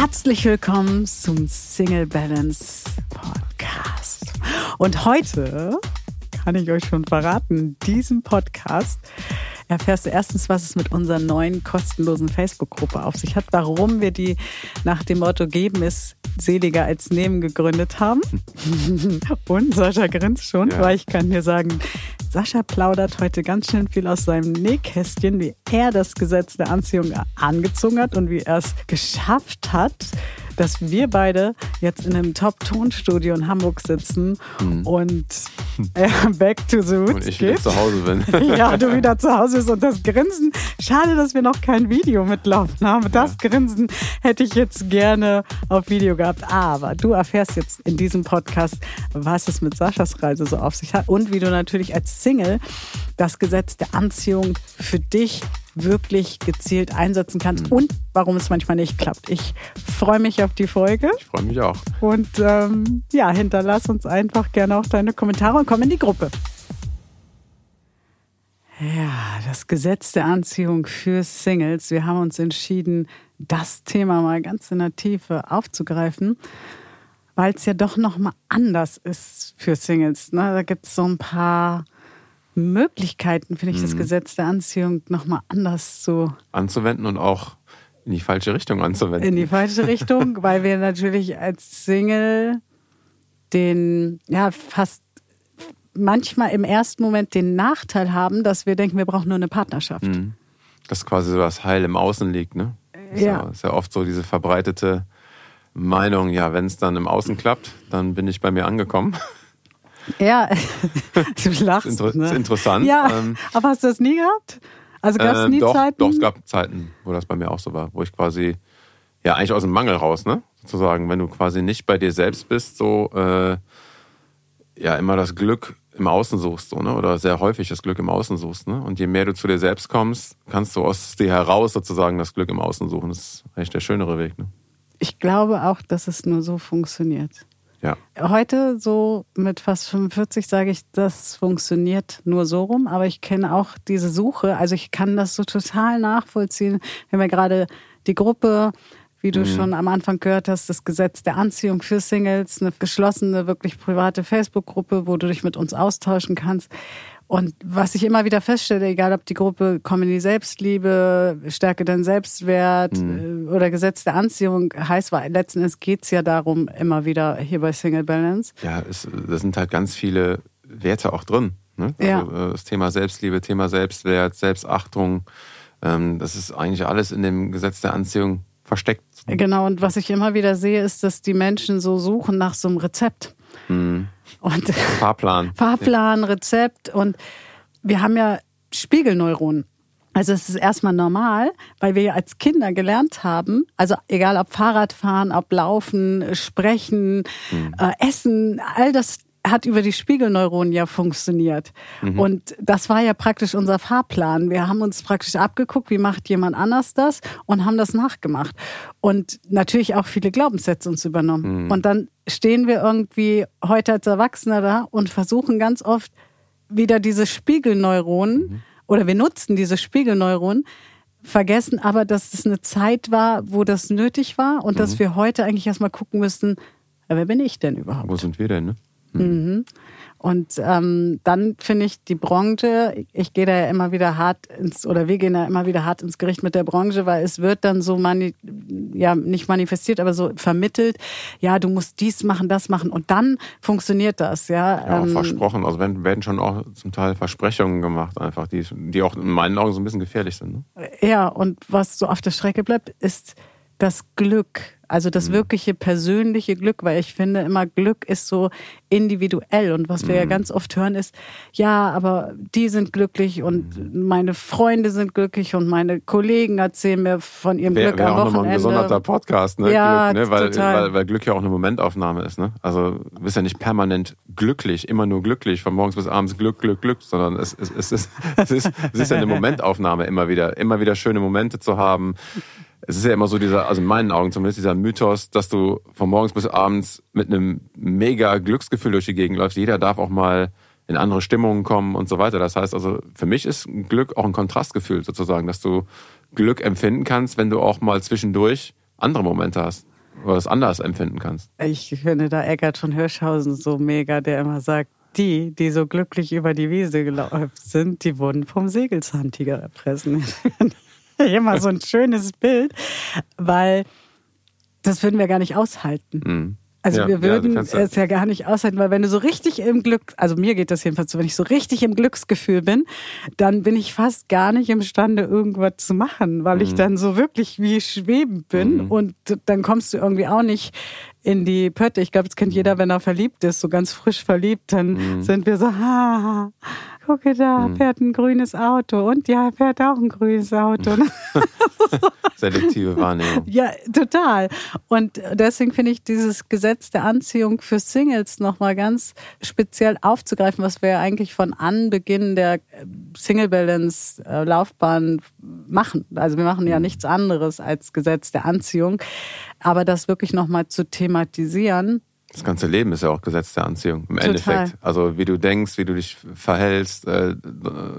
Herzlich willkommen zum Single Balance Podcast. Und heute kann ich euch schon verraten, in diesem Podcast erfährst du erstens, was es mit unserer neuen kostenlosen Facebook-Gruppe auf sich hat, warum wir die nach dem Motto Geben ist seliger als Nehmen gegründet haben. Und Sascha grinst schon, ja. weil ich kann dir sagen, Sascha plaudert heute ganz schön viel aus seinem Nähkästchen, wie er das Gesetz der Anziehung angezogen hat und wie er es geschafft hat, dass wir beide jetzt in einem Top-Tonstudio in Hamburg sitzen mhm. und äh, back to the roots Und ich wieder zu Hause bin. ja, du wieder zu Hause bist und das Grinsen. Schade, dass wir noch kein Video mitlaufen haben. Das ja. Grinsen hätte ich jetzt gerne auf Video gehabt. Aber du erfährst jetzt in diesem Podcast, was es mit Saschas Reise so auf sich hat und wie du natürlich als Single das Gesetz der Anziehung für dich wirklich gezielt einsetzen kannst mhm. und warum es manchmal nicht klappt. Ich freue mich auf die Folge. Ich freue mich auch. Und ähm, ja, hinterlass uns einfach gerne auch deine Kommentare und komm in die Gruppe. Ja, das Gesetz der Anziehung für Singles. Wir haben uns entschieden, das Thema mal ganz in der Tiefe aufzugreifen, weil es ja doch noch mal anders ist für Singles. Ne? Da gibt es so ein paar Möglichkeiten, finde ich, das mhm. Gesetz der Anziehung nochmal anders zu anzuwenden und auch in die falsche Richtung anzuwenden. In die falsche Richtung, weil wir natürlich als Single den, ja, fast manchmal im ersten Moment den Nachteil haben, dass wir denken, wir brauchen nur eine Partnerschaft. Mhm. Dass quasi so das Heil im Außen liegt, ne? Ist ja. Ist ja oft so diese verbreitete Meinung, ja, wenn es dann im Außen klappt, dann bin ich bei mir angekommen. Ja, du lachst. Ist, inter ne? ist interessant. Ja, ähm, aber hast du das nie gehabt? Also gab es äh, nie doch, Zeiten? Doch, es gab Zeiten, wo das bei mir auch so war, wo ich quasi, ja, eigentlich aus dem Mangel raus, ne? Sozusagen, wenn du quasi nicht bei dir selbst bist, so, äh, ja, immer das Glück im Außen suchst, so, ne? Oder sehr häufig das Glück im Außen suchst, ne? Und je mehr du zu dir selbst kommst, kannst du aus dir heraus sozusagen das Glück im Außen suchen. Das ist eigentlich der schönere Weg, ne? Ich glaube auch, dass es nur so funktioniert. Ja. Heute, so mit fast 45, sage ich, das funktioniert nur so rum. Aber ich kenne auch diese Suche. Also ich kann das so total nachvollziehen. Wir haben ja gerade die Gruppe, wie du mhm. schon am Anfang gehört hast, das Gesetz der Anziehung für Singles, eine geschlossene, wirklich private Facebook-Gruppe, wo du dich mit uns austauschen kannst. Und was ich immer wieder feststelle, egal ob die Gruppe Comedy Selbstliebe, Stärke dein Selbstwert mhm. Äh, oder Gesetz der Anziehung heißt, weil letzten Endes geht's ja darum, immer wieder hier bei Single Balance. Ja, es, da sind halt ganz viele Werte auch drin. Ne? Also ja. Äh, das Thema Selbstliebe, Thema Selbstwert, Selbstachtung, ähm, das ist eigentlich alles in dem Gesetz der Anziehung versteckt. Genau, und was ich immer wieder sehe, ist, dass die Menschen so suchen nach so einem Rezept. Mhm. Und Fahrplan. Fahrplan, Rezept. Und wir haben ja Spiegelneuronen. Also es ist erstmal normal, weil wir ja als Kinder gelernt haben, also egal ob Fahrradfahren, ob Laufen, Sprechen, mhm. äh, Essen, all das hat über die Spiegelneuronen ja funktioniert. Mhm. Und das war ja praktisch unser Fahrplan. Wir haben uns praktisch abgeguckt, wie macht jemand anders das und haben das nachgemacht. Und natürlich auch viele Glaubenssätze uns übernommen. Mhm. Und dann stehen wir irgendwie heute als Erwachsener da und versuchen ganz oft wieder diese Spiegelneuronen mhm. oder wir nutzen diese Spiegelneuronen, vergessen aber, dass es eine Zeit war, wo das nötig war und dass mhm. wir heute eigentlich erstmal gucken müssen, wer bin ich denn überhaupt? Wo sind wir denn, ne? Mhm. Und ähm, dann finde ich die Branche, ich gehe da ja immer wieder hart ins, oder wir gehen da immer wieder hart ins Gericht mit der Branche, weil es wird dann so mani, ja nicht manifestiert, aber so vermittelt, ja, du musst dies machen, das machen und dann funktioniert das, ja. Ja, ähm, versprochen. Also werden, werden schon auch zum Teil Versprechungen gemacht, einfach, die, die auch in meinen Augen so ein bisschen gefährlich sind. Ne? Ja, und was so auf der Strecke bleibt, ist das Glück also das mhm. wirkliche persönliche Glück, weil ich finde immer Glück ist so individuell und was wir mhm. ja ganz oft hören ist, ja, aber die sind glücklich und mhm. meine Freunde sind glücklich und meine Kollegen erzählen mir von ihrem wär, Glück wär am auch Wochenende. Nochmal ein gesonderter Podcast, ne? Ja, Glück, ne? Weil, total. Weil, weil Glück ja auch eine Momentaufnahme ist, ne? Also du bist ja nicht permanent glücklich, immer nur glücklich, von morgens bis abends Glück, Glück, Glück, sondern es, es, es, ist, es, ist, es ist ja eine Momentaufnahme immer wieder, immer wieder schöne Momente zu haben es ist ja immer so dieser, also in meinen Augen zumindest, dieser Mythos, dass du von morgens bis abends mit einem mega Glücksgefühl durch die Gegend läufst. Jeder darf auch mal in andere Stimmungen kommen und so weiter. Das heißt also, für mich ist Glück auch ein Kontrastgefühl sozusagen, dass du Glück empfinden kannst, wenn du auch mal zwischendurch andere Momente hast. oder das anders empfinden kannst. Ich finde da Eckart von Hirschhausen so mega, der immer sagt, die, die so glücklich über die Wiese gelaufen sind, die wurden vom Sägelzahntiger erpressen. immer so ein schönes Bild, weil das würden wir gar nicht aushalten. Mhm. Also ja, wir würden ja, es ja gar nicht aushalten, weil wenn du so richtig im Glück, also mir geht das jedenfalls so, wenn ich so richtig im Glücksgefühl bin, dann bin ich fast gar nicht imstande, irgendwas zu machen, weil mhm. ich dann so wirklich wie schwebend bin mhm. und dann kommst du irgendwie auch nicht in die Pötte. Ich glaube, das kennt jeder, wenn er verliebt ist, so ganz frisch verliebt, dann mhm. sind wir so, ha, gucke da, hm. fährt ein grünes Auto und ja, fährt auch ein grünes Auto. Selektive Wahrnehmung. Ja, total. Und deswegen finde ich dieses Gesetz der Anziehung für Singles nochmal ganz speziell aufzugreifen, was wir eigentlich von Anbeginn der Single Balance äh, Laufbahn machen. Also wir machen ja hm. nichts anderes als Gesetz der Anziehung. Aber das wirklich nochmal zu thematisieren, das ganze Leben ist ja auch Gesetz der Anziehung im Total. Endeffekt. Also wie du denkst, wie du dich verhältst, äh,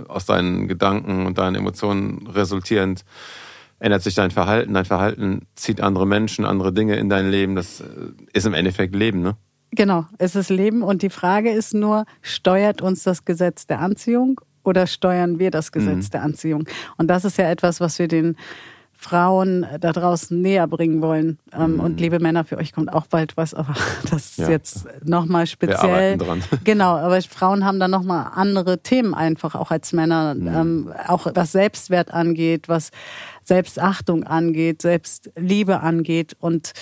aus deinen Gedanken und deinen Emotionen resultierend ändert sich dein Verhalten. Dein Verhalten zieht andere Menschen, andere Dinge in dein Leben. Das äh, ist im Endeffekt Leben, ne? Genau, es ist Leben und die Frage ist nur, steuert uns das Gesetz der Anziehung oder steuern wir das Gesetz mhm. der Anziehung? Und das ist ja etwas, was wir den Frauen da draußen näher bringen wollen. Ähm, mhm. Und liebe Männer, für euch kommt auch bald was, aber das ist ja. jetzt nochmal speziell. Wir dran. Genau, aber Frauen haben da nochmal andere Themen einfach, auch als Männer, mhm. ähm, auch was Selbstwert angeht, was Selbstachtung angeht, Selbstliebe angeht. Und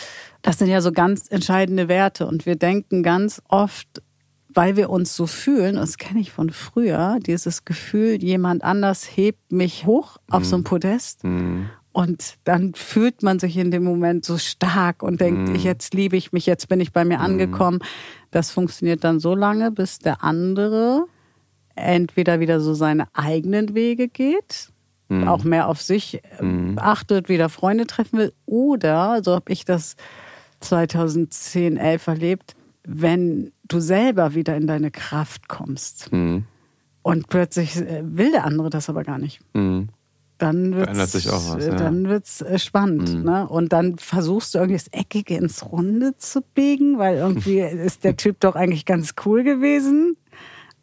das sind ja so ganz entscheidende Werte. Und wir denken ganz oft, weil wir uns so fühlen, das kenne ich von früher, dieses Gefühl, jemand anders hebt mich hoch auf mhm. so ein Podest. Mhm. Und dann fühlt man sich in dem Moment so stark und denkt, mm. jetzt liebe ich mich, jetzt bin ich bei mir mm. angekommen. Das funktioniert dann so lange, bis der andere entweder wieder so seine eigenen Wege geht, mm. auch mehr auf sich mm. achtet, wieder Freunde treffen will, oder, so habe ich das 2010, 11 erlebt, wenn du selber wieder in deine Kraft kommst. Mm. Und plötzlich äh, will der andere das aber gar nicht. Dann wird es ja. dann wird's spannend. Mhm. Ne? Und dann versuchst du irgendwie das Eckige ins Runde zu biegen, weil irgendwie ist der Typ doch eigentlich ganz cool gewesen.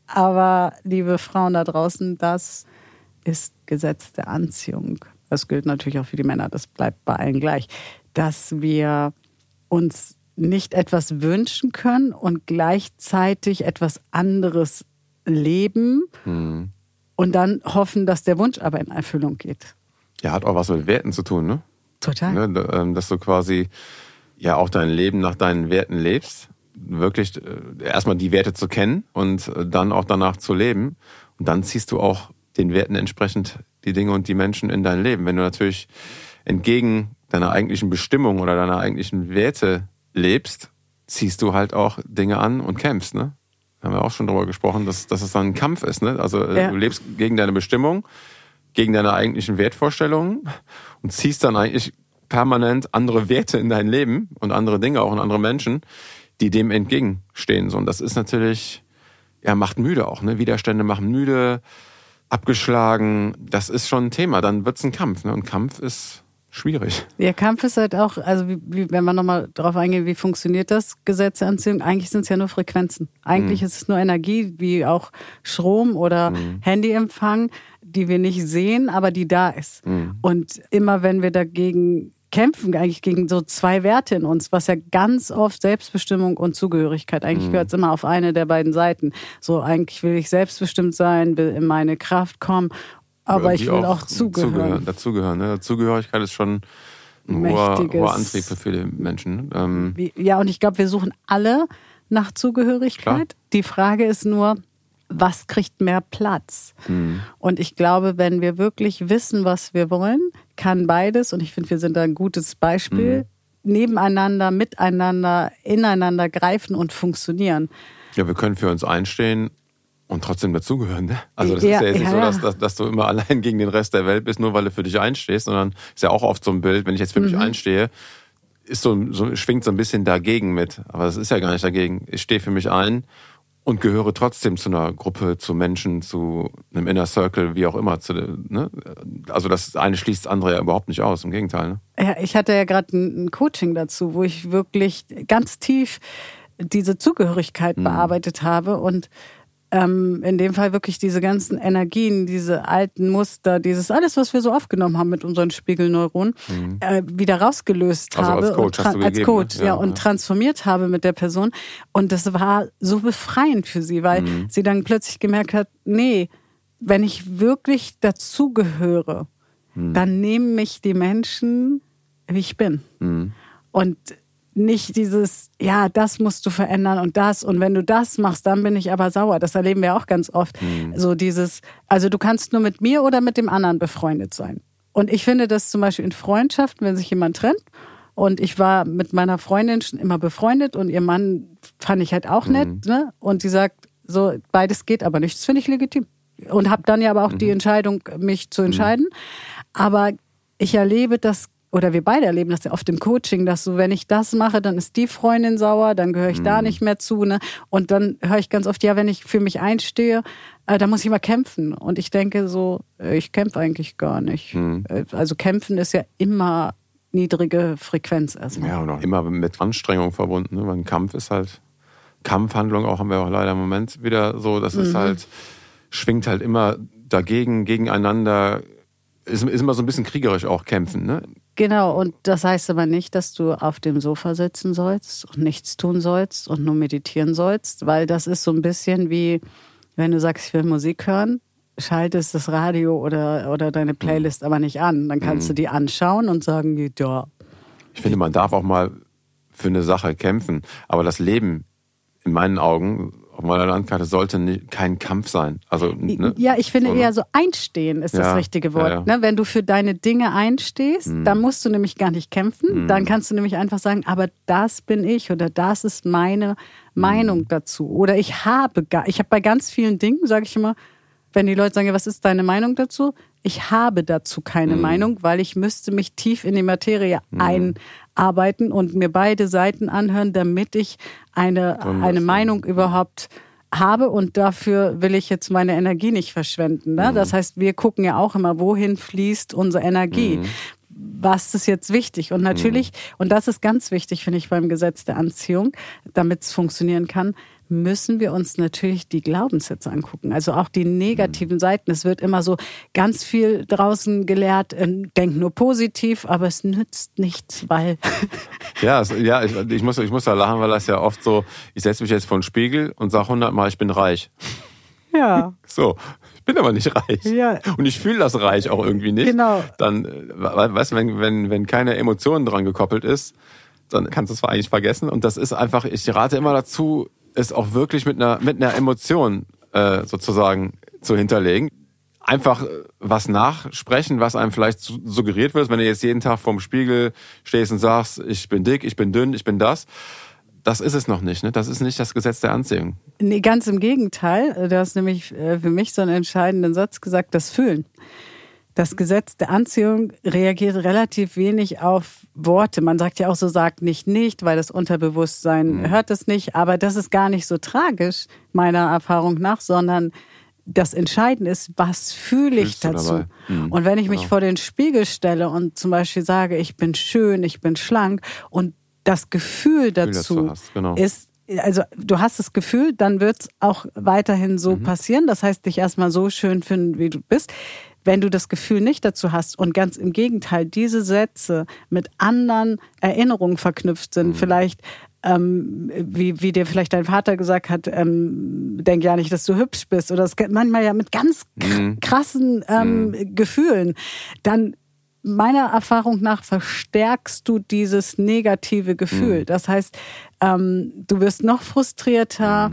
Aber liebe Frauen da draußen, das ist Gesetz der Anziehung. Das gilt natürlich auch für die Männer, das bleibt bei allen gleich. Dass wir uns nicht etwas wünschen können und gleichzeitig etwas anderes leben. Mhm und dann hoffen, dass der Wunsch aber in Erfüllung geht. Ja, hat auch was mit Werten zu tun, ne? Total. Ne, ähm, dass du quasi ja auch dein Leben nach deinen Werten lebst. Wirklich äh, erstmal die Werte zu kennen und äh, dann auch danach zu leben. Und dann ziehst du auch den Werten entsprechend die Dinge und die Menschen in dein Leben. Wenn du natürlich entgegen deiner eigentlichen Bestimmung oder deiner eigentlichen Werte lebst, ziehst du halt auch Dinge an und kämpfst, ne? Haben wir auch schon darüber gesprochen, dass, dass es dann ein Kampf ist. Ne? Also äh, ja. du lebst gegen deine Bestimmung, gegen deine eigentlichen Wertvorstellungen und ziehst dann eigentlich permanent andere Werte in dein Leben und andere Dinge, auch in andere Menschen, die dem entgegenstehen. So, und das ist natürlich, ja, macht müde auch. Ne? Widerstände machen müde, abgeschlagen. Das ist schon ein Thema. Dann wird's ein Kampf. Ne? Und Kampf ist schwierig. Der Kampf ist halt auch, also wie, wie, wenn man nochmal drauf eingeht, wie funktioniert das Gesetz der Anziehung? Eigentlich sind es ja nur Frequenzen. Eigentlich mhm. ist es nur Energie, wie auch Strom oder mhm. Handyempfang, die wir nicht sehen, aber die da ist. Mhm. Und immer wenn wir dagegen kämpfen, eigentlich gegen so zwei Werte in uns, was ja ganz oft Selbstbestimmung und Zugehörigkeit, eigentlich mhm. gehört es immer auf eine der beiden Seiten. So eigentlich will ich selbstbestimmt sein, will in meine Kraft kommen aber ich will auch, auch zugehören. zugehören. Dazugehören. Ne? Dazugehörigkeit ist schon ein hoher, hoher, Antrieb für viele Menschen. Ähm ja, und ich glaube, wir suchen alle nach Zugehörigkeit. Klar. Die Frage ist nur, was kriegt mehr Platz? Mhm. Und ich glaube, wenn wir wirklich wissen, was wir wollen, kann beides, und ich finde, wir sind da ein gutes Beispiel, mhm. nebeneinander, miteinander, ineinander greifen und funktionieren. Ja, wir können für uns einstehen und trotzdem dazugehören. Ne? Also das ja, ist ja jetzt nicht ja, so, dass, dass, dass, du immer allein gegen den Rest der Welt bist, nur weil du für dich einstehst, sondern ist ja auch oft so ein Bild, wenn ich jetzt für mhm. mich einstehe, ist so, so, schwingt so ein bisschen dagegen mit. Aber das ist ja gar nicht dagegen. Ich stehe für mich ein und gehöre trotzdem zu einer Gruppe, zu Menschen, zu einem Inner Circle, wie auch immer. Zu, ne? Also das eine schließt das andere ja überhaupt nicht aus, im Gegenteil. Ne? Ja, ich hatte ja gerade ein Coaching dazu, wo ich wirklich ganz tief diese Zugehörigkeit mhm. bearbeitet habe und ähm, in dem Fall wirklich diese ganzen Energien, diese alten Muster, dieses alles, was wir so aufgenommen haben mit unseren Spiegelneuronen, mhm. äh, wieder rausgelöst also habe als Coach, und, als Coach ne? ja, ja, und transformiert habe mit der Person. Und das war so befreiend für sie, weil mhm. sie dann plötzlich gemerkt hat, nee, wenn ich wirklich dazugehöre, mhm. dann nehmen mich die Menschen, wie ich bin. Mhm. Und nicht dieses, ja, das musst du verändern und das und wenn du das machst, dann bin ich aber sauer. Das erleben wir auch ganz oft. Mhm. So dieses, also du kannst nur mit mir oder mit dem anderen befreundet sein. Und ich finde das zum Beispiel in Freundschaften, wenn sich jemand trennt und ich war mit meiner Freundin schon immer befreundet und ihr Mann fand ich halt auch nett, mhm. ne? Und sie sagt, so beides geht aber nicht. Das finde ich legitim. Und habe dann ja aber auch mhm. die Entscheidung, mich zu entscheiden. Mhm. Aber ich erlebe das oder wir beide erleben das ja oft im Coaching, dass so, wenn ich das mache, dann ist die Freundin sauer, dann gehöre ich mhm. da nicht mehr zu. Ne? Und dann höre ich ganz oft, ja, wenn ich für mich einstehe, äh, da muss ich immer kämpfen. Und ich denke so, äh, ich kämpfe eigentlich gar nicht. Mhm. Äh, also kämpfen ist ja immer niedrige Frequenz erstmal. Ja, und auch immer mit Anstrengung verbunden. Ne? Weil ein Kampf ist halt, Kampfhandlung auch haben wir auch leider im Moment wieder so, das ist mhm. halt, schwingt halt immer dagegen, gegeneinander, ist, ist immer so ein bisschen kriegerisch auch kämpfen. Ne? Genau, und das heißt aber nicht, dass du auf dem Sofa sitzen sollst und nichts tun sollst und nur meditieren sollst, weil das ist so ein bisschen wie, wenn du sagst, ich will Musik hören, schaltest das Radio oder, oder deine Playlist aber nicht an. Dann kannst mhm. du die anschauen und sagen, ja. Ich finde, man darf auch mal für eine Sache kämpfen, aber das Leben in meinen Augen auf meiner Landkarte sollte kein Kampf sein. Also, ne? Ja, ich finde so, eher so einstehen ist ja, das richtige Wort. Ja, ja. Ne? Wenn du für deine Dinge einstehst, mhm. dann musst du nämlich gar nicht kämpfen. Mhm. Dann kannst du nämlich einfach sagen, aber das bin ich oder das ist meine Meinung mhm. dazu. Oder ich habe, gar, ich habe bei ganz vielen Dingen, sage ich immer, wenn die Leute sagen, was ist deine Meinung dazu? Ich habe dazu keine mhm. Meinung, weil ich müsste mich tief in die Materie mhm. Einarbeiten und mir beide Seiten anhören, damit ich eine, eine Meinung überhaupt habe und dafür will ich jetzt meine Energie nicht verschwenden. Ne? Mhm. Das heißt, wir gucken ja auch immer, wohin fließt unsere Energie. Mhm. Was ist jetzt wichtig? Und natürlich, mhm. und das ist ganz wichtig, finde ich, beim Gesetz der Anziehung, damit es funktionieren kann, müssen wir uns natürlich die Glaubenssätze angucken. Also auch die negativen Seiten. Es wird immer so ganz viel draußen gelehrt, äh, denk nur positiv, aber es nützt nichts, weil. ja, es, ja ich, ich, muss, ich muss da lachen, weil das ja oft so, ich setze mich jetzt vor den Spiegel und sage hundertmal, ich bin reich. Ja. So. Ich bin aber nicht reich. Ja. Und ich fühle das reich auch irgendwie nicht. Genau. Dann, äh, weißt du, wenn, wenn, wenn keine Emotionen dran gekoppelt ist, dann kannst du es eigentlich vergessen. Und das ist einfach, ich rate immer dazu, es auch wirklich mit einer, mit einer Emotion äh, sozusagen zu hinterlegen. Einfach äh, was nachsprechen, was einem vielleicht suggeriert wird, wenn du jetzt jeden Tag vorm Spiegel stehst und sagst, ich bin dick, ich bin dünn, ich bin das. Das ist es noch nicht, ne? Das ist nicht das Gesetz der Anziehung. Nee, ganz im Gegenteil. Du hast nämlich äh, für mich so einen entscheidenden Satz gesagt, das Fühlen. Das Gesetz der Anziehung reagiert relativ wenig auf Worte. Man sagt ja auch so, sagt nicht nicht, weil das Unterbewusstsein mhm. hört es nicht. Aber das ist gar nicht so tragisch, meiner Erfahrung nach, sondern das Entscheidende ist, was fühle ich dazu? Mhm. Und wenn ich mich genau. vor den Spiegel stelle und zum Beispiel sage, ich bin schön, ich bin schlank und das Gefühl dazu, Gefühl dazu genau. ist, also du hast das Gefühl, dann wird es auch weiterhin so mhm. passieren. Das heißt, dich erstmal so schön finden, wie du bist. Wenn du das Gefühl nicht dazu hast und ganz im Gegenteil diese Sätze mit anderen Erinnerungen verknüpft sind, mhm. vielleicht ähm, wie, wie dir vielleicht dein Vater gesagt hat, ähm, denk ja nicht, dass du hübsch bist oder das manchmal ja mit ganz mhm. krassen ähm, mhm. Gefühlen, dann meiner Erfahrung nach verstärkst du dieses negative Gefühl. Mhm. Das heißt, ähm, du wirst noch frustrierter.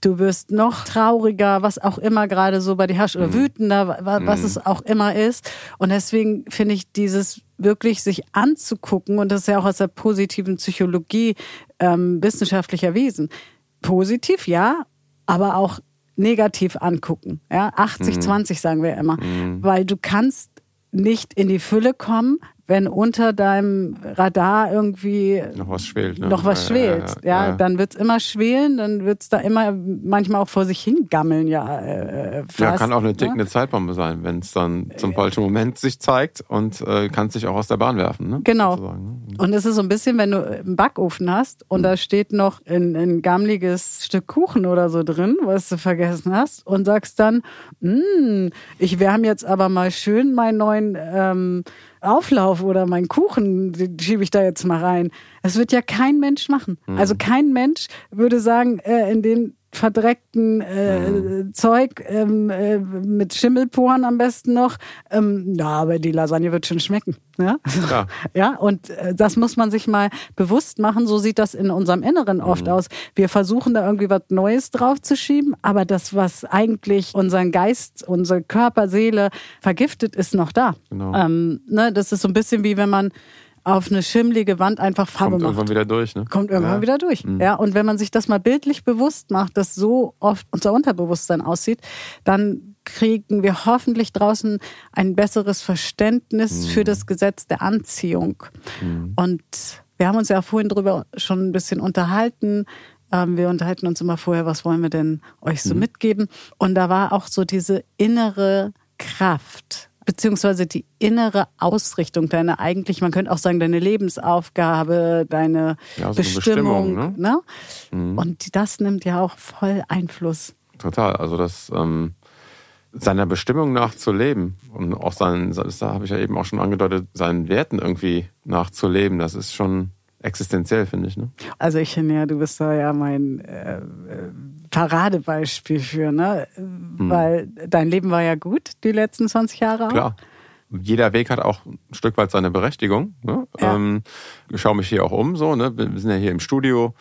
Du wirst noch trauriger, was auch immer gerade so bei dir herrscht, oder mhm. wütender, was mhm. es auch immer ist. Und deswegen finde ich dieses wirklich sich anzugucken, und das ist ja auch aus der positiven Psychologie ähm, wissenschaftlich erwiesen. Positiv, ja, aber auch negativ angucken. Ja, 80, mhm. 20 sagen wir immer. Mhm. Weil du kannst nicht in die Fülle kommen, wenn unter deinem Radar irgendwie noch was schwelt. Ne? Noch was schwelt. Ja, ja, ja. dann wird's immer schwelen, dann wird's da immer manchmal auch vor sich hingammeln, ja. Äh, fast, ja, kann auch eine ne? tickende Zeitbombe sein, wenn es dann zum falschen Moment sich zeigt und äh, kann sich auch aus der Bahn werfen. Ne? Genau. Ne? Und es ist so ein bisschen, wenn du einen Backofen hast und mhm. da steht noch ein, ein gammliges Stück Kuchen oder so drin, was du vergessen hast, und sagst dann, hm, ich wärme jetzt aber mal schön meinen neuen ähm, Auflauf oder meinen Kuchen, schiebe ich da jetzt mal rein. Das wird ja kein Mensch machen. Mhm. Also kein Mensch würde sagen, äh, in den verdreckten äh, mhm. Zeug ähm, äh, mit Schimmelporen am besten noch. Ähm, ja, aber die Lasagne wird schon schmecken. Ja, ja. ja und äh, das muss man sich mal bewusst machen. So sieht das in unserem Inneren oft mhm. aus. Wir versuchen da irgendwie was Neues draufzuschieben, aber das, was eigentlich unseren Geist, unsere Körper, Seele vergiftet, ist noch da. Genau. Ähm, ne, das ist so ein bisschen wie wenn man auf eine schimmlige Wand einfach Farbe Kommt macht. irgendwann wieder durch, ne? Kommt irgendwann ja. wieder durch. Mhm. Ja, und wenn man sich das mal bildlich bewusst macht, dass so oft unser Unterbewusstsein aussieht, dann kriegen wir hoffentlich draußen ein besseres Verständnis mhm. für das Gesetz der Anziehung. Mhm. Und wir haben uns ja vorhin drüber schon ein bisschen unterhalten. Ähm, wir unterhalten uns immer vorher, was wollen wir denn euch so mhm. mitgeben? Und da war auch so diese innere Kraft beziehungsweise die innere Ausrichtung, deine eigentlich, man könnte auch sagen, deine Lebensaufgabe, deine ja, so Bestimmung. Bestimmung ne? ne? Mhm. Und das nimmt ja auch voll Einfluss. Total. Also das ähm, seiner Bestimmung nachzuleben und auch seinen, das habe ich ja eben auch schon angedeutet, seinen Werten irgendwie nachzuleben, das ist schon existenziell, finde ich. Ne? Also ich finde ja, du bist da ja mein äh, Paradebeispiel für, ne? Hm. Weil dein Leben war ja gut, die letzten 20 Jahre auch. Klar. Jeder Weg hat auch ein Stück weit seine Berechtigung. Ne? Ja. Ähm, ich schaue mich hier auch um, so, ne? Wir sind ja hier im Studio.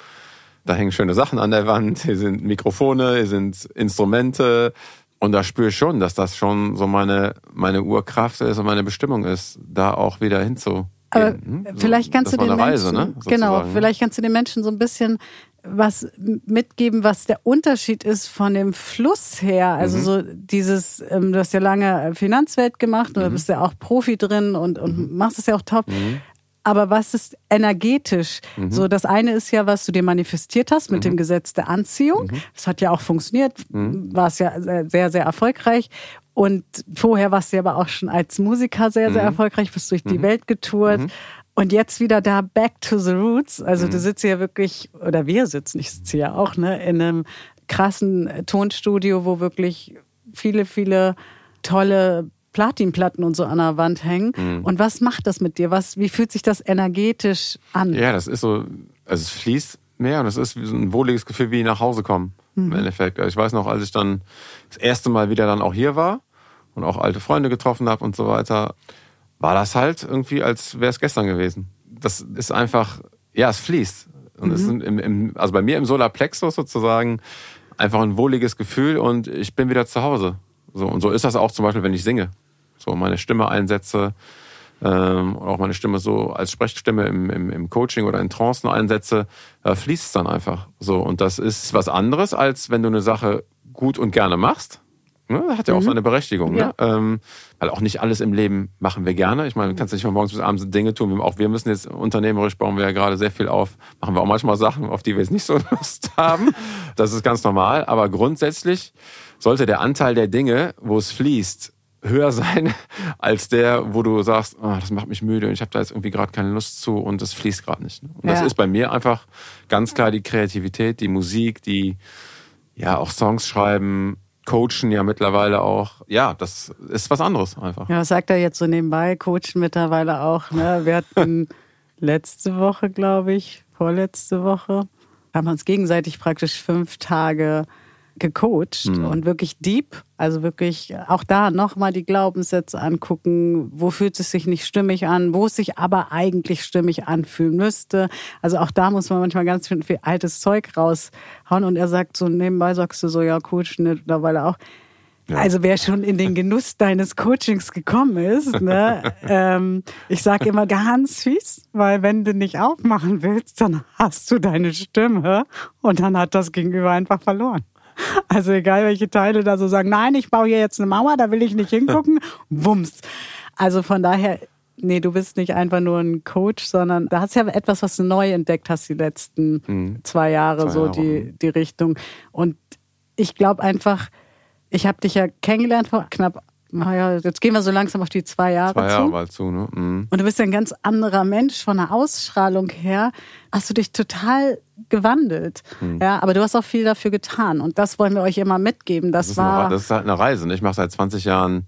Da hängen schöne Sachen an der Wand. Hier sind Mikrofone, hier sind Instrumente. Und da spüre ich schon, dass das schon so meine, meine Urkraft ist und meine Bestimmung ist, da auch wieder hinzu. Aber hm? vielleicht kannst du den Reise, Menschen, ne? genau, vielleicht kannst du den Menschen so ein bisschen was mitgeben, was der Unterschied ist von dem Fluss her. Also mhm. so dieses, ähm, du hast ja lange Finanzwelt gemacht, mhm. du bist ja auch Profi drin und, und mhm. machst es ja auch top. Mhm. Aber was ist energetisch? Mhm. So, das eine ist ja, was du dir manifestiert hast mit dem mhm. Gesetz der Anziehung. Das hat ja auch funktioniert, war es ja sehr, sehr erfolgreich. Und vorher warst du aber auch schon als Musiker sehr, sehr erfolgreich, bist durch die Welt getourt. Und jetzt wieder da back to the roots. Also mhm. du sitzt hier wirklich, oder wir sitzen, ich sitze hier auch, ne, in einem krassen Tonstudio, wo wirklich viele, viele tolle Platinplatten und so an der Wand hängen. Mhm. Und was macht das mit dir? Was, wie fühlt sich das energetisch an? Ja, das ist so, also es fließt mehr und es ist wie so ein wohliges Gefühl wie nach Hause kommen. Mhm. Im Endeffekt. Also ich weiß noch, als ich dann das erste Mal wieder dann auch hier war und auch alte Freunde getroffen habe und so weiter, war das halt irgendwie, als wäre es gestern gewesen. Das ist einfach, ja, es fließt. Und mhm. es ist im, im, also bei mir im Solarplexus sozusagen einfach ein wohliges Gefühl und ich bin wieder zu Hause. So, und so ist das auch zum Beispiel, wenn ich singe. So meine Stimme einsetze, ähm, auch meine Stimme so als Sprechstimme im, im, im Coaching oder in Trancen einsetze, äh, fließt es dann einfach. So, und das ist was anderes, als wenn du eine Sache gut und gerne machst. Ne? Hat ja auch mhm. seine Berechtigung. Ne? Ja. Ne? Ähm, weil auch nicht alles im Leben machen wir gerne. Ich meine, du kannst nicht von morgens bis abends Dinge tun. Auch wir müssen jetzt unternehmerisch bauen wir ja gerade sehr viel auf. Machen wir auch manchmal Sachen, auf die wir jetzt nicht so Lust haben. Das ist ganz normal. Aber grundsätzlich sollte der Anteil der Dinge, wo es fließt, höher sein als der, wo du sagst, oh, das macht mich müde und ich habe da jetzt irgendwie gerade keine Lust zu und das fließt gerade nicht. Ne? Und ja. das ist bei mir einfach ganz klar die Kreativität, die Musik, die ja auch Songs schreiben, coachen ja mittlerweile auch. Ja, das ist was anderes einfach. Ja, was sagt er jetzt so nebenbei? Coachen mittlerweile auch. Ne? Wir hatten letzte Woche, glaube ich, vorletzte Woche, haben uns gegenseitig praktisch fünf Tage gecoacht mhm. und wirklich deep, also wirklich auch da nochmal die Glaubenssätze angucken, wo fühlt es sich nicht stimmig an, wo es sich aber eigentlich stimmig anfühlen müsste. Also auch da muss man manchmal ganz viel, viel altes Zeug raushauen und er sagt so, nebenbei sagst du so, ja, Coach mittlerweile auch. Ja. Also wer schon in den Genuss deines Coachings gekommen ist, ne, ähm, ich sage immer ganz fies, weil wenn du nicht aufmachen willst, dann hast du deine Stimme und dann hat das Gegenüber einfach verloren. Also egal, welche Teile da so sagen, nein, ich baue hier jetzt eine Mauer, da will ich nicht hingucken, wumms. Also von daher nee, du bist nicht einfach nur ein Coach, sondern da hast ja etwas, was du neu entdeckt hast die letzten mhm. zwei Jahre, zwei so Jahre. die, die Richtung. Und ich glaube einfach, ich habe dich ja kennengelernt vor knapp naja, jetzt gehen wir so langsam auf die zwei Jahre zwei Jahre zu. Mal zu ne? Mhm. Und du bist ja ein ganz anderer Mensch von der Ausstrahlung her. Hast du dich total gewandelt. Mhm. Ja, aber du hast auch viel dafür getan. Und das wollen wir euch immer mitgeben. Das, das war. Eine, das ist halt eine Reise. Ne? Ich mache seit 20 Jahren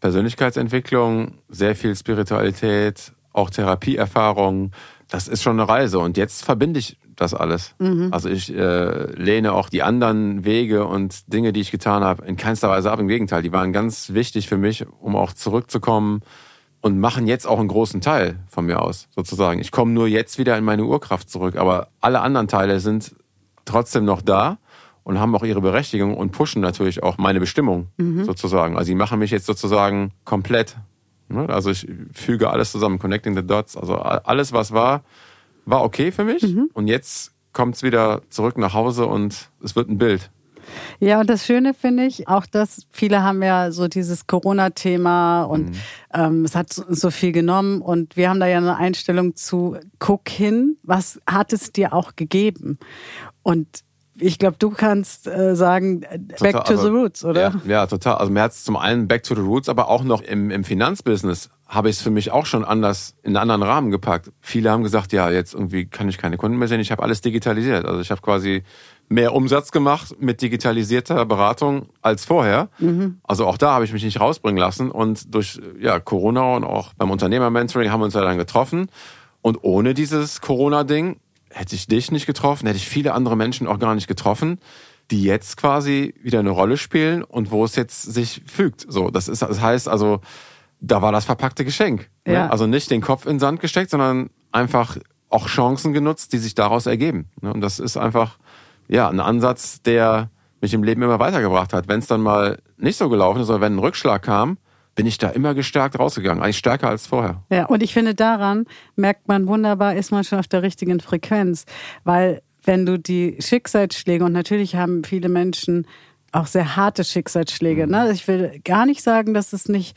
Persönlichkeitsentwicklung, sehr viel Spiritualität, auch Therapieerfahrung. Das ist schon eine Reise. Und jetzt verbinde ich das alles. Mhm. Also ich äh, lehne auch die anderen Wege und Dinge, die ich getan habe, in keinster Weise ab. Im Gegenteil, die waren ganz wichtig für mich, um auch zurückzukommen und machen jetzt auch einen großen Teil von mir aus, sozusagen. Ich komme nur jetzt wieder in meine Urkraft zurück, aber alle anderen Teile sind trotzdem noch da und haben auch ihre Berechtigung und pushen natürlich auch meine Bestimmung mhm. sozusagen. Also die machen mich jetzt sozusagen komplett. Ne? Also ich füge alles zusammen, connecting the dots. Also alles, was war, war okay für mich. Mhm. Und jetzt kommt es wieder zurück nach Hause und es wird ein Bild. Ja, und das Schöne finde ich auch, dass viele haben ja so dieses Corona-Thema und mhm. ähm, es hat so viel genommen und wir haben da ja eine Einstellung zu, guck hin, was hat es dir auch gegeben? Und ich glaube, du kannst äh, sagen, back total, to the also, roots, oder? Ja, ja, total. Also mir hat es zum einen back to the roots, aber auch noch im, im Finanzbusiness habe ich es für mich auch schon anders in einen anderen Rahmen gepackt. Viele haben gesagt, ja, jetzt irgendwie kann ich keine Kunden mehr sehen. Ich habe alles digitalisiert. Also ich habe quasi mehr Umsatz gemacht mit digitalisierter Beratung als vorher. Mhm. Also auch da habe ich mich nicht rausbringen lassen. Und durch ja, Corona und auch beim Unternehmer-Mentoring haben wir uns ja dann getroffen. Und ohne dieses Corona-Ding hätte ich dich nicht getroffen, hätte ich viele andere Menschen auch gar nicht getroffen, die jetzt quasi wieder eine Rolle spielen und wo es jetzt sich fügt. So, das ist, das heißt also, da war das verpackte Geschenk. Ne? Ja. Also nicht den Kopf in den Sand gesteckt, sondern einfach auch Chancen genutzt, die sich daraus ergeben. Ne? Und das ist einfach, ja, ein Ansatz, der mich im Leben immer weitergebracht hat. Wenn es dann mal nicht so gelaufen ist oder wenn ein Rückschlag kam, bin ich da immer gestärkt rausgegangen, eigentlich stärker als vorher. Ja, und ich finde, daran merkt man wunderbar, ist man schon auf der richtigen Frequenz, weil wenn du die Schicksalsschläge, und natürlich haben viele Menschen auch sehr harte Schicksalsschläge, mhm. ne? Ich will gar nicht sagen, dass es nicht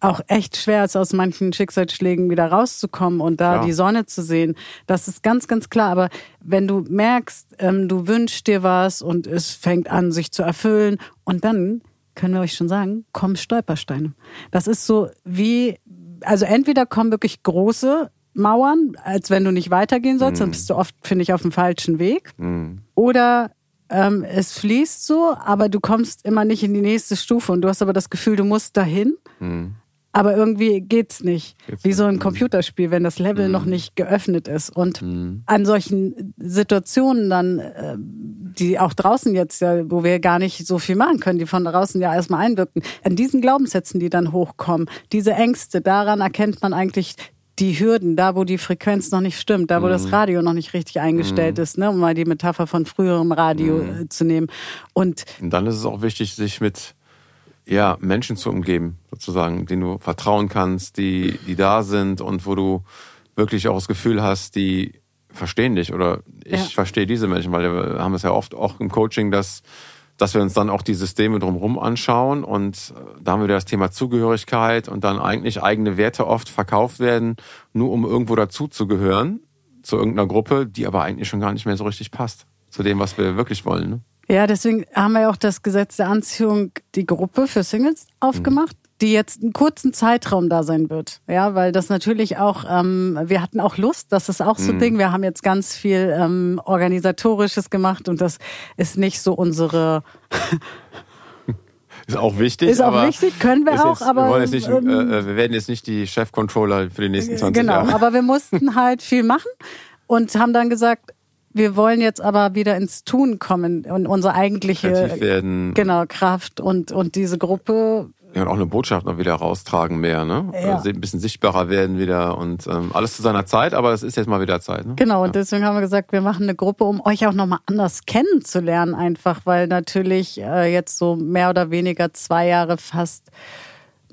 auch echt schwer ist, aus manchen Schicksalsschlägen wieder rauszukommen und da ja. die Sonne zu sehen. Das ist ganz, ganz klar. Aber wenn du merkst, ähm, du wünschst dir was und es fängt an, sich zu erfüllen und dann können wir euch schon sagen, kommen Stolpersteine. Das ist so wie, also entweder kommen wirklich große Mauern, als wenn du nicht weitergehen sollst, mm. dann bist du oft, finde ich, auf dem falschen Weg. Mm. Oder ähm, es fließt so, aber du kommst immer nicht in die nächste Stufe und du hast aber das Gefühl, du musst dahin. Mm aber irgendwie geht's nicht. Geht's Wie so ein Computerspiel, wenn das Level mhm. noch nicht geöffnet ist. Und mhm. an solchen Situationen dann, äh, die auch draußen jetzt ja, wo wir gar nicht so viel machen können, die von draußen ja erstmal einwirken, an diesen Glaubenssätzen, die dann hochkommen, diese Ängste, daran erkennt man eigentlich die Hürden, da wo die Frequenz noch nicht stimmt, da wo mhm. das Radio noch nicht richtig eingestellt mhm. ist, ne, um mal die Metapher von früherem Radio mhm. äh, zu nehmen. Und, Und dann ist es auch wichtig, sich mit ja, Menschen zu umgeben, sozusagen, denen du vertrauen kannst, die, die da sind und wo du wirklich auch das Gefühl hast, die verstehen dich oder ich ja. verstehe diese Menschen, weil wir haben es ja oft auch im Coaching, dass, dass wir uns dann auch die Systeme drumherum anschauen und da haben wir das Thema Zugehörigkeit und dann eigentlich eigene Werte oft verkauft werden, nur um irgendwo dazuzugehören, zu irgendeiner Gruppe, die aber eigentlich schon gar nicht mehr so richtig passt zu dem, was wir wirklich wollen. Ne? Ja, deswegen haben wir ja auch das Gesetz der Anziehung, die Gruppe für Singles aufgemacht. Mhm die jetzt einen kurzen Zeitraum da sein wird. Ja, weil das natürlich auch, ähm, wir hatten auch Lust, das ist auch so ein mhm. Ding. Wir haben jetzt ganz viel ähm, Organisatorisches gemacht und das ist nicht so unsere Ist auch wichtig. Ist auch wichtig, können wir auch, jetzt, aber. Wir, nicht, ähm, äh, wir werden jetzt nicht die Chefcontroller für die nächsten 20 genau, Jahre. Genau, aber wir mussten halt viel machen und haben dann gesagt, wir wollen jetzt aber wieder ins Tun kommen und unsere eigentliche werden. genau Kraft und und diese Gruppe ja, und auch eine Botschaft noch wieder raustragen mehr, ne? Ja. Ein bisschen sichtbarer werden wieder und ähm, alles zu seiner Zeit, aber es ist jetzt mal wieder Zeit. Ne? Genau, und deswegen haben wir gesagt, wir machen eine Gruppe, um euch auch nochmal anders kennenzulernen, einfach, weil natürlich äh, jetzt so mehr oder weniger zwei Jahre fast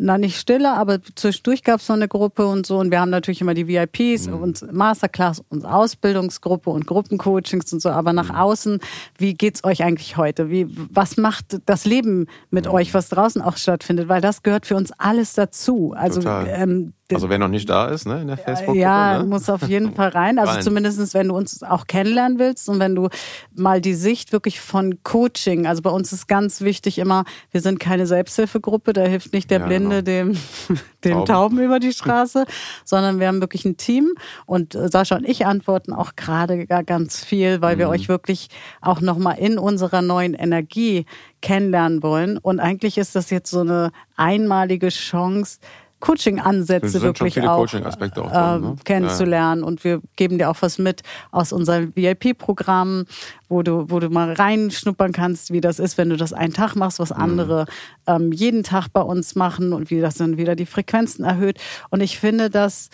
na nicht stille, aber zwischendurch gab es noch eine Gruppe und so. Und wir haben natürlich immer die VIPs mhm. und Masterclass und Ausbildungsgruppe und Gruppencoachings und so. Aber nach mhm. außen, wie geht's euch eigentlich heute? Wie, was macht das Leben mit mhm. euch, was draußen auch stattfindet? Weil das gehört für uns alles dazu. Also ähm, Also wer noch nicht da ist, ne, in der Facebook-Gruppe. Ja, ne? muss auf jeden Fall rein. Also Rein. zumindest, wenn du uns auch kennenlernen willst und wenn du mal die Sicht wirklich von Coaching, also bei uns ist ganz wichtig immer, wir sind keine Selbsthilfegruppe, da hilft nicht der Ja, Blinde dem, dem Tauben. Tauben über die Straße, sondern wir haben wirklich ein Team und äh, Sascha und ich antworten auch gerade gar ganz viel, weil Mhm. wir euch wirklich auch nochmal in unserer neuen Energie kennenlernen wollen. Und eigentlich ist das jetzt so eine einmalige Chance, Coaching-Ansätze wirklich auch Coaching-Aspekte auch drin, ähm, ne? kennenzulernen. Und wir geben dir auch was mit aus unserem VIP-Programm, wo du, wo du mal reinschnuppern kannst, wie das ist, wenn du das einen Tag machst, was andere ähm, jeden Tag bei uns machen und wie das dann wieder die Frequenzen erhöht. Und ich finde, dass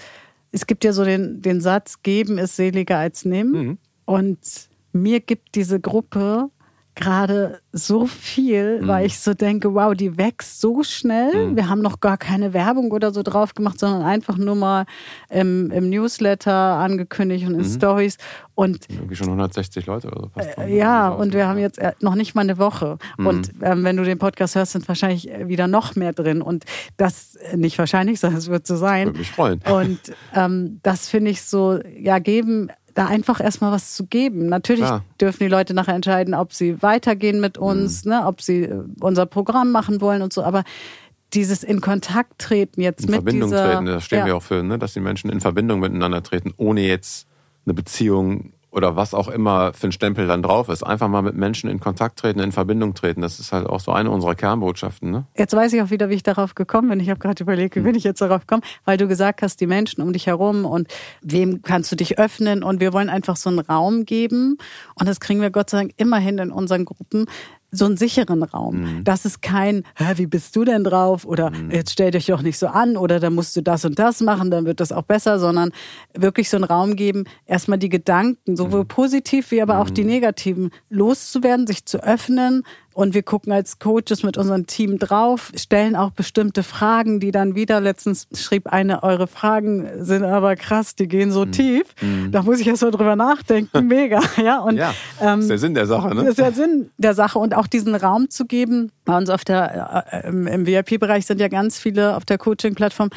es gibt ja so den, den Satz, geben ist seliger als nehmen. Und mir gibt diese Gruppe gerade so viel, weil ich so denke, wow, die wächst so schnell. Wir haben noch gar keine Werbung oder so drauf gemacht, sondern einfach nur mal im, im Newsletter angekündigt und in Stories. Und Irgendwie schon 160 Leute oder so. Dran, Äh, ja, und wir haben jetzt äh, noch nicht mal eine Woche. Mhm. Und ähm, wenn du den Podcast hörst, sind wahrscheinlich äh, wieder noch mehr drin. Und das äh, nicht wahrscheinlich, sondern es wird so sein. Würde mich freuen. Und ähm, das finde ich so, ja, geben, da einfach erstmal was zu geben. Natürlich Klar. dürfen die Leute nachher entscheiden, ob sie weitergehen mit uns, Mhm. ne, ob sie äh, unser Programm machen wollen und so. Aber dieses in Kontakt treten jetzt in mit Verbindung dieser, treten, das stehen ja, wir auch für, ne? dass die Menschen in Verbindung miteinander treten, ohne jetzt eine Beziehung oder was auch immer für ein Stempel dann drauf ist. Einfach mal mit Menschen in Kontakt treten, in Verbindung treten. Das ist halt auch so eine unserer Kernbotschaften. Ne? Jetzt weiß ich auch wieder, wie ich darauf gekommen bin. Ich habe gerade überlegt, wie bin ich jetzt darauf gekommen, weil du gesagt hast, die Menschen um dich herum und wem kannst du dich öffnen und wir wollen einfach so einen Raum geben und das kriegen wir Gott sei Dank immerhin in unseren Gruppen so einen sicheren Raum. Das ist kein, Hä, wie bist du denn drauf? Oder jetzt stell dich doch nicht so an oder dann musst du das und das machen, dann wird das auch besser, sondern wirklich so einen Raum geben, erstmal die Gedanken, sowohl positiv wie aber auch die negativen, loszuwerden, sich zu öffnen. Und wir gucken als Coaches mit unserem Team drauf, stellen auch bestimmte Fragen, die dann wieder, letztens schrieb eine, eure Fragen sind aber krass, die gehen Mhm. so tief. Da muss ich erst mal drüber nachdenken. Mega, ja. Und, Ja, ähm, ist der Sinn der Sache. das Ne? ist der Sinn der Sache und auch diesen Raum zu geben. Bei uns auf der, äh, im, im VIP-Bereich sind ja ganz viele auf der Coaching-Plattform,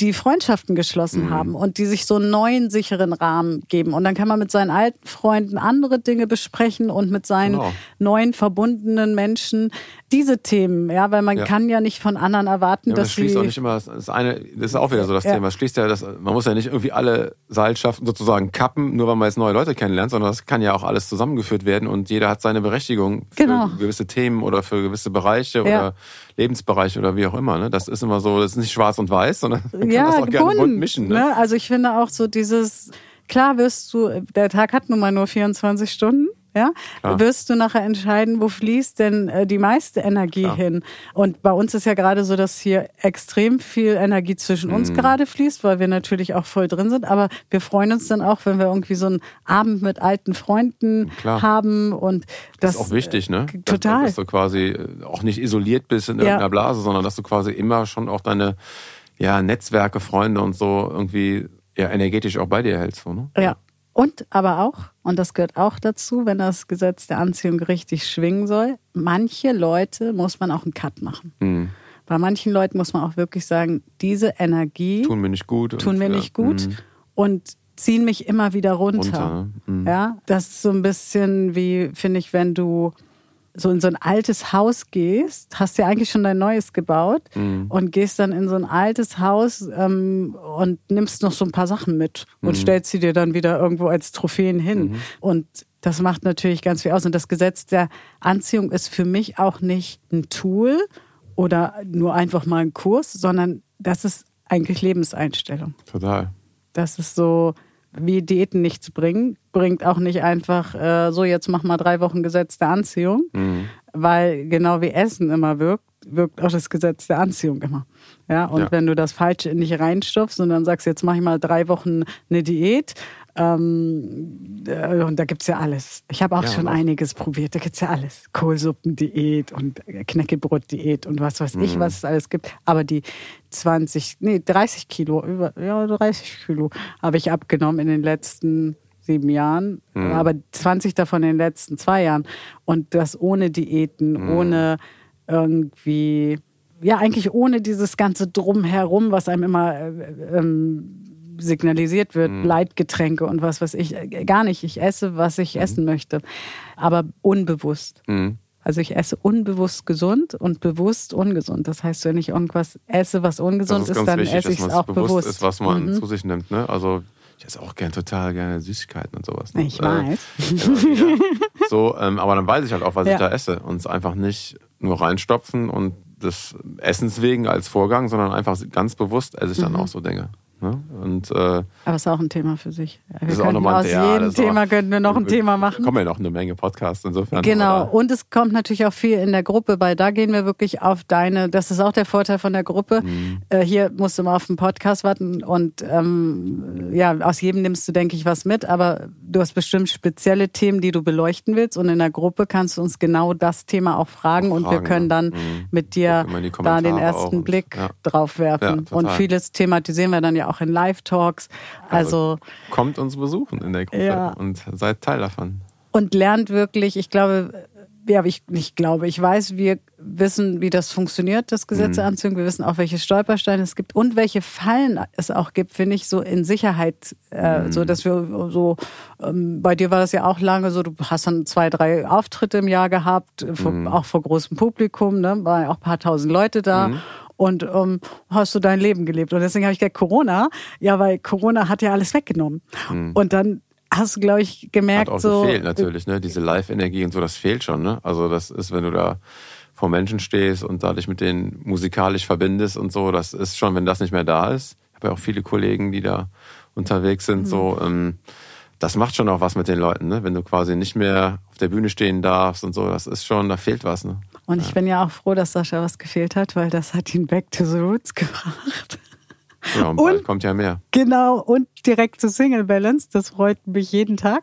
die Freundschaften geschlossen Mhm. haben und die sich so einen neuen sicheren Rahmen geben. Und dann kann man mit seinen alten Freunden andere Dinge besprechen und mit seinen Genau. neuen verbundenen Menschen diese Themen, ja, weil man Ja. kann ja nicht von anderen erwarten, Ja, dass das schließt sie auch nicht immer, das ist eine, das ist auch wieder so das Ja. Thema. Schließt ja das, man muss ja nicht irgendwie alle Seilschaften sozusagen kappen, nur weil man jetzt neue Leute kennenlernt, sondern das kann ja auch alles zusammengeführt werden und jeder hat seine Berechtigung für Genau. gewisse Themen oder für gewisse Bereiche oder Lebensbereiche oder wie auch immer. Ne? Das ist immer so, das ist nicht schwarz und weiß, sondern man kann ja, das auch gerne bunt gebunden. mischen. Ne? Ne? Also ich finde auch so dieses, klar wirst du, der Tag hat nun mal nur 24 Stunden. Ja, Klar. wirst du nachher entscheiden, wo fließt denn äh, die meiste Energie Klar. hin? Und bei uns ist ja gerade so, dass hier extrem viel Energie zwischen Mhm. uns gerade fließt, weil wir natürlich auch voll drin sind. Aber wir freuen uns dann auch, wenn wir irgendwie so einen Abend mit alten Freunden Klar. haben und das, Das ist auch wichtig, ne? äh, Total. Dass, dass du quasi äh, auch nicht isoliert bist in Ja. irgendeiner Blase, sondern dass du quasi immer schon auch deine ja, Netzwerke, Freunde und so irgendwie ja, energetisch auch bei dir hältst. So, ne? Ja. Und aber auch, und das gehört auch dazu, wenn das Gesetz der Anziehung richtig schwingen soll, manche Leute muss man auch einen Cut machen. Mhm. Bei manchen Leuten muss man auch wirklich sagen, diese Energie Tun mir nicht gut. tun und, mir ja, nicht gut mhm. und ziehen mich immer wieder runter. Runter? Mhm. Ja, das ist so ein bisschen wie, finde ich, wenn du so in so ein altes Haus gehst, hast ja eigentlich schon dein neues gebaut Mhm. und gehst dann in so ein altes Haus ähm, und nimmst noch so ein paar Sachen mit und Mhm. stellst sie dir dann wieder irgendwo als Trophäen hin. Und das macht natürlich ganz viel aus. Und das Gesetz der Anziehung ist für mich auch nicht ein Tool oder nur einfach mal ein Kurs, sondern das ist eigentlich Lebenseinstellung. Total. Das ist so, wie Diäten nichts bringen, bringt auch nicht einfach äh, so, jetzt mach mal drei Wochen Gesetz der Anziehung, Mhm. weil genau wie Essen immer wirkt, wirkt auch das Gesetz der Anziehung immer. Ja, und Ja. wenn du das Falsche in dich reinstopfst und dann sagst, jetzt mache ich mal drei Wochen eine Diät, ähm, äh, und da gibt's ja alles. Ich habe auch Ja, schon auch- einiges probiert. Da gibt's ja alles. Kohlsuppendiät und Knäckebrotdiät und was weiß Mhm. ich, was es alles gibt. Aber die 20, nee, 30 Kilo, über, ja, 30 Kilo habe ich abgenommen in den letzten sieben Jahren, Mhm. aber 20 davon in den letzten zwei Jahren. Und das ohne Diäten, Mhm. ohne irgendwie ja eigentlich ohne dieses ganze Drumherum, was einem immer äh, ähm, signalisiert wird, mhm. Leitgetränke und was weiß ich, äh, gar nicht. Ich esse, was ich mhm. essen möchte, aber unbewusst. Mhm. Also ich esse unbewusst gesund und bewusst ungesund. Das heißt, wenn ich irgendwas esse, was ungesund ist, ist, dann wichtig, esse ich es auch bewusst. bewusst ist, was man mhm. zu sich nimmt. Ne? Also ich esse auch gern total gerne Süßigkeiten und sowas. Ne? Ich äh, weiß. Ja, so, ähm, aber dann weiß ich halt auch, was ja. ich da esse und es einfach nicht nur reinstopfen und des Essens wegen als Vorgang, sondern einfach ganz bewusst esse ich dann mhm. auch so Dinge. Ne? Und, äh, Aber ist auch ein Thema für sich. Wir ist auch nochmal aus ja, jedem Thema auch, könnten wir noch ein Thema machen. Kommen ja noch eine Menge Podcasts insofern. Genau. Oder? Und es kommt natürlich auch viel in der Gruppe, weil da gehen wir wirklich auf deine, das ist auch der Vorteil von der Gruppe. Mhm. Äh, hier musst du mal auf den Podcast warten und ähm, ja, aus jedem nimmst du, denke ich, was mit. Aber du hast bestimmt spezielle Themen, die du beleuchten willst. Und in der Gruppe kannst du uns genau das Thema auch fragen, auch fragen und wir können dann mhm. mit dir da den ersten Blick ja. drauf werfen. Und vieles thematisieren wir dann ja auch in Live-Talks. Also, also, kommt uns besuchen in der Gruppe ja. und seid Teil davon. Und lernt wirklich, ich glaube, ja, ich nicht glaube, ich weiß, wir wissen, wie das funktioniert, das Gesetz der mhm. Anziehung. Wir wissen auch, welche Stolpersteine es gibt und welche Fallen es auch gibt, finde ich, so in Sicherheit, äh, mhm. so dass wir so, ähm, bei dir war das ja auch lange so, du hast dann zwei, drei Auftritte im Jahr gehabt, vor, mhm. auch vor großem Publikum, ne, waren auch ein paar tausend Leute da. Mhm und ähm, hast du dein Leben gelebt. Und deswegen habe ich gesagt, Corona, ja, weil Corona hat ja alles weggenommen. Mhm. Und dann hast du, glaube ich, gemerkt, hat auch so. gefehlt natürlich, ne? Diese Live-Energie und so, das fehlt schon, ne? Also das ist, wenn du da vor Menschen stehst und da dich mit denen musikalisch verbindest und so, das ist schon, wenn das nicht mehr da ist. Ich habe ja auch viele Kollegen, die da unterwegs sind, mhm. so. Ähm, das macht schon auch was mit den Leuten, ne? Wenn du quasi nicht mehr auf der Bühne stehen darfst und so, das ist schon, da fehlt was, ne? Und ich bin ja auch froh, dass Sascha was gefehlt hat, weil das hat ihn back to the roots gebracht. Ja, und, und kommt ja mehr. Genau, und direkt zu Single Balance, das freut mich jeden Tag.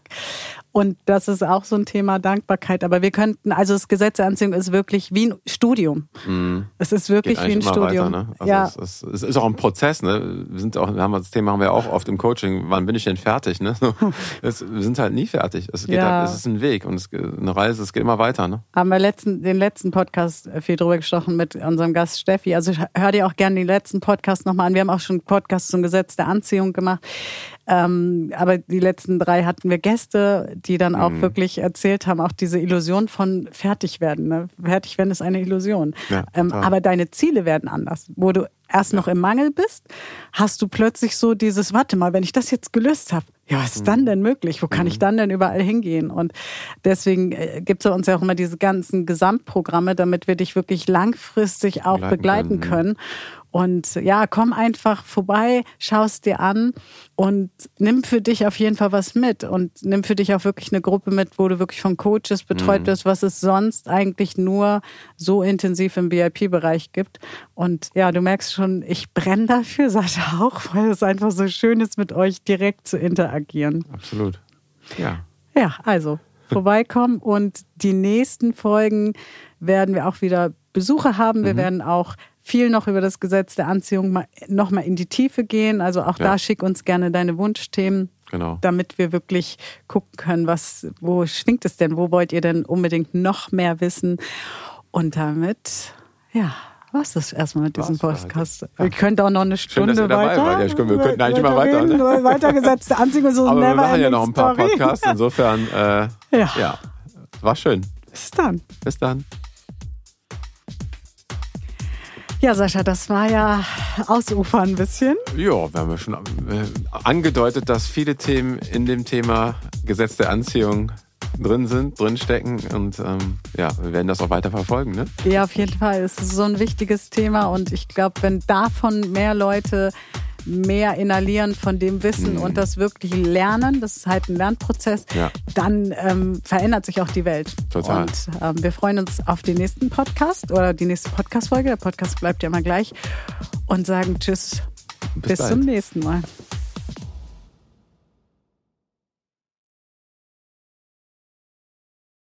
Und das ist auch so ein Thema Dankbarkeit. Aber wir könnten, also das Gesetz der Anziehung ist wirklich wie ein Studium. Mhm. Es ist wirklich wie ein Studium. Weiter, ne? also ja. es, ist, es, ist, auch ein Prozess. Ne? Wir sind auch, haben das Thema haben wir auch oft im Coaching. Wann bin ich denn fertig? Ne? Es, wir sind halt nie fertig. Es, geht ja. halt, es ist ein Weg und es, eine Reise. Es geht immer weiter. Ne? Haben wir letzten, den letzten Podcast viel drüber gesprochen mit unserem Gast Steffi. Also hör dir auch gerne den letzten Podcast nochmal an. Wir haben auch schon Podcast zum Gesetz der Anziehung gemacht. Ähm, aber die letzten drei hatten wir Gäste, die dann auch mhm. wirklich erzählt haben, auch diese Illusion von Fertigwerden. Ne? Fertigwerden ist eine Illusion. Ja, ähm, aber deine Ziele werden anders. Wo du erst noch im Mangel bist, hast du plötzlich so dieses, warte mal, wenn ich das jetzt gelöst habe, ja, was ist mhm. dann denn möglich? Wo kann mhm. ich dann denn überall hingehen? Und deswegen äh, gibt es uns ja auch immer diese ganzen Gesamtprogramme, damit wir dich wirklich langfristig auch begleiten, begleiten können. Und ja, komm einfach vorbei, schaust dir an und nimm für dich auf jeden Fall was mit und nimm für dich auch wirklich eine Gruppe mit, wo du wirklich von Coaches betreut mhm. wirst, was es sonst eigentlich nur so intensiv im VIP-Bereich gibt. Und ja, du merkst schon, ich brenne dafür, Sascha auch, weil es einfach so schön ist, mit euch direkt zu interagieren. Absolut. Ja. Ja, also vorbeikommen und die nächsten Folgen werden wir auch wieder Besucher haben. Wir mhm. werden auch viel noch über das Gesetz der Anziehung mal, noch mal in die Tiefe gehen. Also auch ja. da schick uns gerne deine Wunschthemen. Genau. Damit wir wirklich gucken können, was, wo schwingt es denn? Wo wollt ihr denn unbedingt noch mehr wissen? Und damit, ja, was ist erstmal mit diesem Podcast? Ja. Wir könnten auch noch eine Stunde Schön, weiter. Ja, ich wir könnten eigentlich immer weiter. Ne? Weitergesetzte Anziehung so Aber wir machen ja noch ein paar. Podcasts. Insofern, äh, ja. ja, war schön. Bis dann. Bis dann. Ja, Sascha, das war ja ausufern ein bisschen. Ja, wir haben ja schon äh, angedeutet, dass viele Themen in dem Thema Gesetz der Anziehung drin sind, drin stecken und ähm, ja, wir werden das auch weiter verfolgen, ne? Ja, auf jeden Fall. Es ist so ein wichtiges Thema und ich glaube, wenn davon mehr Leute mehr inhalieren von dem Wissen mhm. und das wirklich lernen, das ist halt ein Lernprozess, ja. dann ähm, verändert sich auch die Welt. Total. Und ähm, wir freuen uns auf den nächsten Podcast oder die nächste Podcast-Folge. Der Podcast bleibt ja immer gleich und sagen Tschüss. Bis, bis zum nächsten Mal.